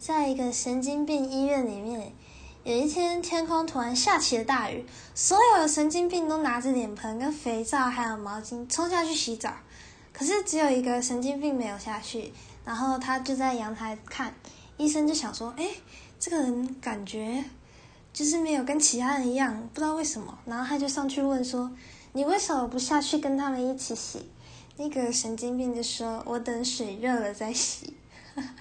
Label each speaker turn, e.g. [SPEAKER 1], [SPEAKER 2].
[SPEAKER 1] 在一个神经病医院里面，有一天天空突然下起了大雨，所有的神经病都拿着脸盆跟肥皂还有毛巾冲下去洗澡，可是只有一个神经病没有下去，然后他就在阳台看，医生就想说，哎，这个人感觉就是没有跟其他人一样，不知道为什么，然后他就上去问说，你为什么不下去跟他们一起洗？那个神经病就说，我等水热了再洗，哈哈。